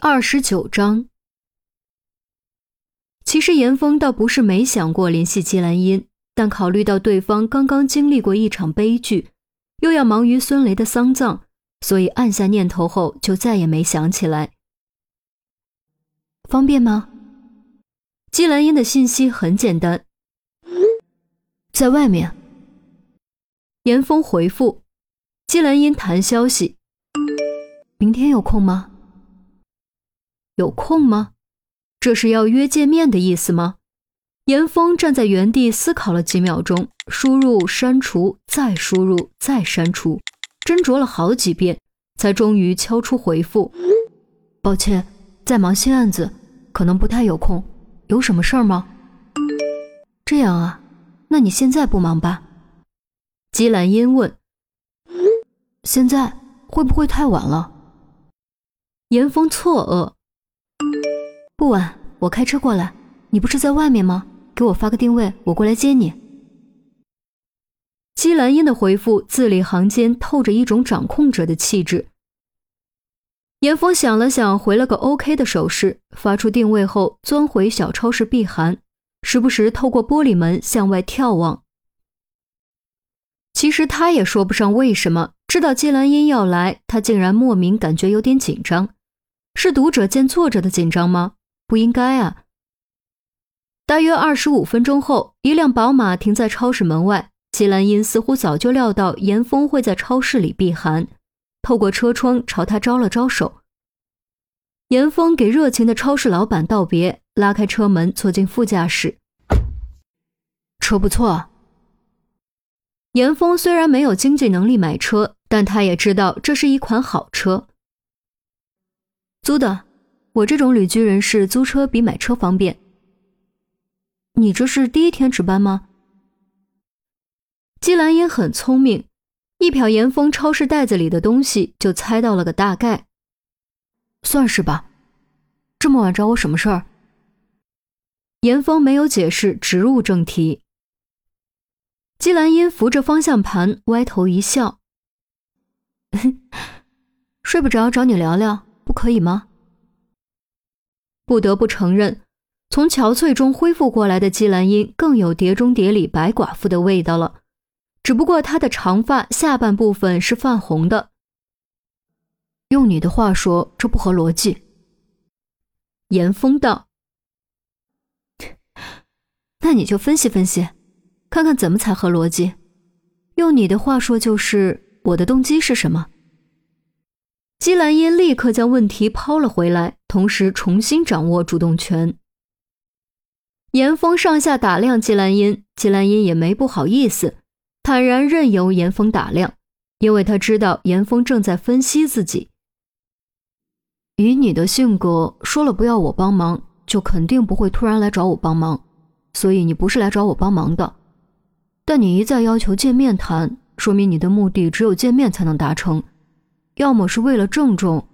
二十九章，其实严峰倒不是没想过联系季兰英，但考虑到对方刚刚经历过一场悲剧，又要忙于孙雷的丧葬，所以按下念头后就再也没想起来。方便吗？季兰英的信息很简单，在外面。严峰回复，季兰英谈消息，明天有空吗？有空吗？这是要约见面的意思吗？严峰站在原地思考了几秒钟，输入、删除、再输入、再删除，斟酌了好几遍，才终于敲出回复：“抱歉，在忙新案子，可能不太有空。有什么事儿吗？”这样啊，那你现在不忙吧？姬兰英问：“现在会不会太晚了？”严峰错愕。不晚，我开车过来。你不是在外面吗？给我发个定位，我过来接你。姬兰英的回复字里行间透着一种掌控者的气质。严峰想了想，回了个 OK 的手势，发出定位后，钻回小超市避寒，时不时透过玻璃门向外眺望。其实他也说不上为什么，知道姬兰英要来，他竟然莫名感觉有点紧张，是读者见作者的紧张吗？不应该啊！大约二十五分钟后，一辆宝马停在超市门外。季兰英似乎早就料到严峰会在超市里避寒，透过车窗朝他招了招手。严峰给热情的超市老板道别，拉开车门坐进副驾驶。车不错。严峰虽然没有经济能力买车，但他也知道这是一款好车。租的。我这种旅居人士租车比买车方便。你这是第一天值班吗？季兰英很聪明，一瞟严峰超市袋子里的东西就猜到了个大概。算是吧。这么晚找我什么事儿？严峰没有解释，直入正题。季兰英扶着方向盘，歪头一笑：“ 睡不着，找你聊聊，不可以吗？”不得不承认，从憔悴中恢复过来的季兰英更有《碟中谍》里白寡妇的味道了。只不过她的长发下半部分是泛红的。用你的话说，这不合逻辑。严峰道：“那你就分析分析，看看怎么才合逻辑。用你的话说，就是我的动机是什么？”姬兰英立刻将问题抛了回来，同时重新掌握主动权。严峰上下打量姬兰英，姬兰英也没不好意思，坦然任由严峰打量，因为他知道严峰正在分析自己。以你的性格，说了不要我帮忙，就肯定不会突然来找我帮忙，所以你不是来找我帮忙的。但你一再要求见面谈，说明你的目的只有见面才能达成。要么是为了郑重，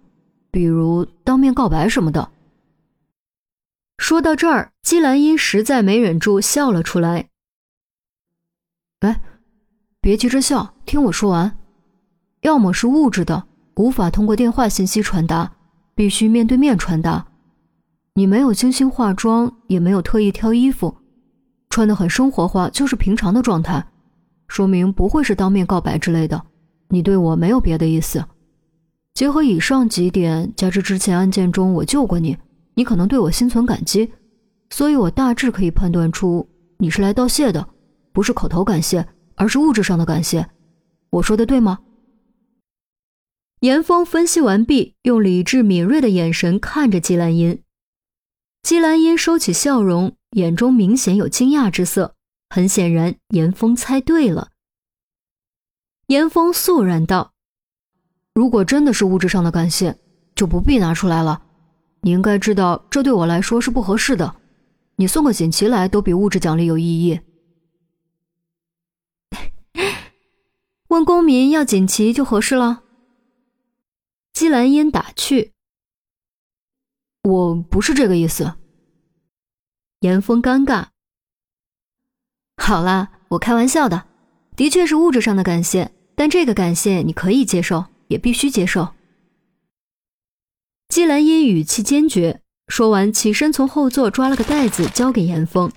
比如当面告白什么的。说到这儿，姬兰英实在没忍住笑了出来。哎，别急着笑，听我说完。要么是物质的，无法通过电话信息传达，必须面对面传达。你没有精心化妆，也没有特意挑衣服，穿的很生活化，就是平常的状态，说明不会是当面告白之类的。你对我没有别的意思。结合以上几点，加之之前案件中我救过你，你可能对我心存感激，所以我大致可以判断出你是来道谢的，不是口头感谢，而是物质上的感谢。我说的对吗？严峰分析完毕，用理智敏锐的眼神看着季兰英。季兰英收起笑容，眼中明显有惊讶之色。很显然，严峰猜对了。严峰肃然道。如果真的是物质上的感谢，就不必拿出来了。你应该知道，这对我来说是不合适的。你送个锦旗来，都比物质奖励有意义。问公民要锦旗就合适了。姬兰英打趣：“我不是这个意思。”严峰尴尬。好啦，我开玩笑的，的确是物质上的感谢，但这个感谢你可以接受。也必须接受。姬兰英语气坚决，说完起身从后座抓了个袋子交给严峰。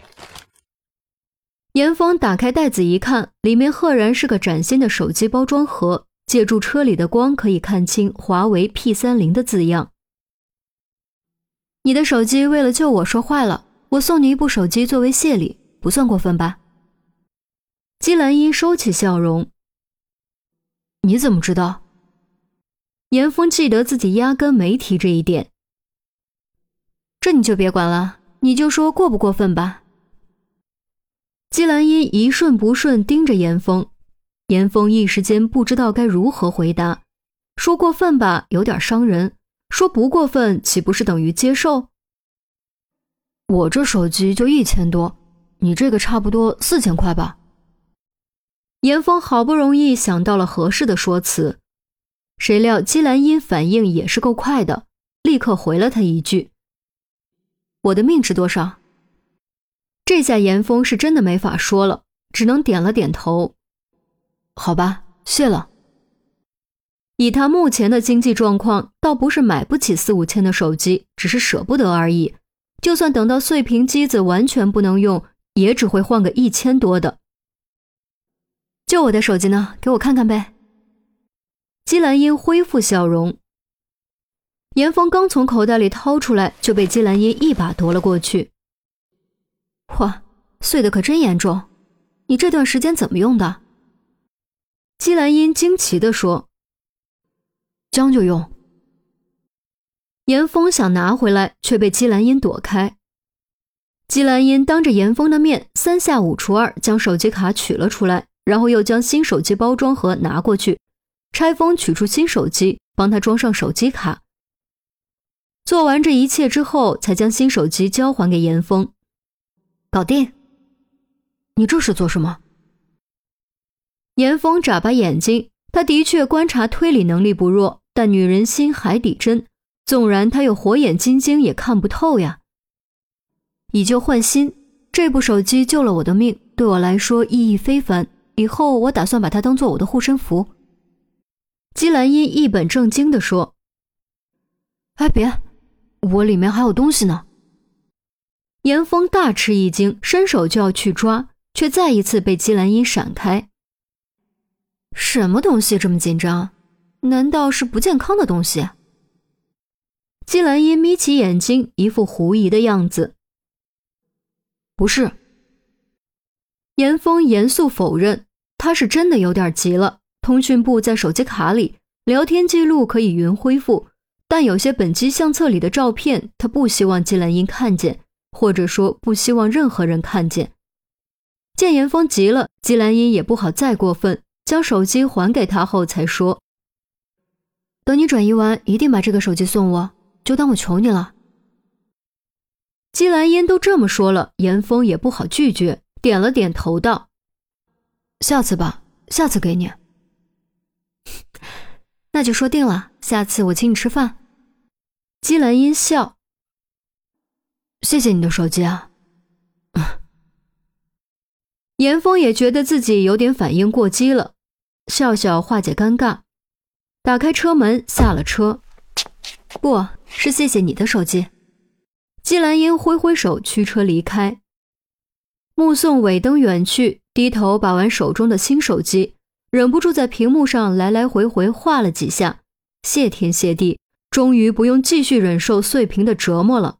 严峰打开袋子一看，里面赫然是个崭新的手机包装盒，借助车里的光可以看清华为 P 三零的字样。你的手机为了救我摔坏了，我送你一部手机作为谢礼，不算过分吧？姬兰英收起笑容。你怎么知道？严峰记得自己压根没提这一点。这你就别管了，你就说过不过分吧。姬兰英一瞬不瞬盯着严峰，严峰一时间不知道该如何回答。说过分吧，有点伤人。说不过分，岂不是等于接受？我这手机就一千多，你这个差不多四千块吧。严峰好不容易想到了合适的说辞，谁料姬兰英反应也是够快的，立刻回了他一句：“我的命值多少？”这下严峰是真的没法说了，只能点了点头。好吧，谢了。以他目前的经济状况，倒不是买不起四五千的手机，只是舍不得而已。就算等到碎屏机子完全不能用，也只会换个一千多的。就我的手机呢，给我看看呗。姬兰英恢复笑容。严峰刚从口袋里掏出来，就被姬兰英一把夺了过去。哇，碎的可真严重！你这段时间怎么用的？姬兰英惊奇地说。将就用。严峰想拿回来，却被姬兰英躲开。姬兰英当着严峰的面，三下五除二将手机卡取了出来，然后又将新手机包装盒拿过去，拆封取出新手机，帮他装上手机卡。做完这一切之后，才将新手机交还给严峰。搞定。你这是做什么？严峰眨巴眼睛，他的确观察推理能力不弱。但女人心海底针，纵然他有火眼金睛，也看不透呀。以旧换新，这部手机救了我的命，对我来说意义非凡。以后我打算把它当做我的护身符。姬兰英一本正经地说：“哎，别，我里面还有东西呢。”严峰大吃一惊，伸手就要去抓，却再一次被姬兰英闪开。什么东西这么紧张？难道是不健康的东西？姬兰英眯起眼睛，一副狐疑的样子。不是。严峰严肃否认，他是真的有点急了。通讯部在手机卡里，聊天记录可以云恢复，但有些本机相册里的照片，他不希望季兰英看见，或者说不希望任何人看见。见严峰急了，季兰英也不好再过分，将手机还给他后才说。等你转移完，一定把这个手机送我，就当我求你了。季兰英都这么说了，严峰也不好拒绝，点了点头道：“下次吧，下次给你。那就说定了，下次我请你吃饭。”姬兰英笑：“谢谢你的手机啊。”严峰也觉得自己有点反应过激了，笑笑化解尴尬。打开车门，下了车。不是谢谢你的手机。季兰英挥挥手，驱车离开。目送尾灯远去，低头把玩手中的新手机，忍不住在屏幕上来来回回画了几下。谢天谢地，终于不用继续忍受碎屏的折磨了。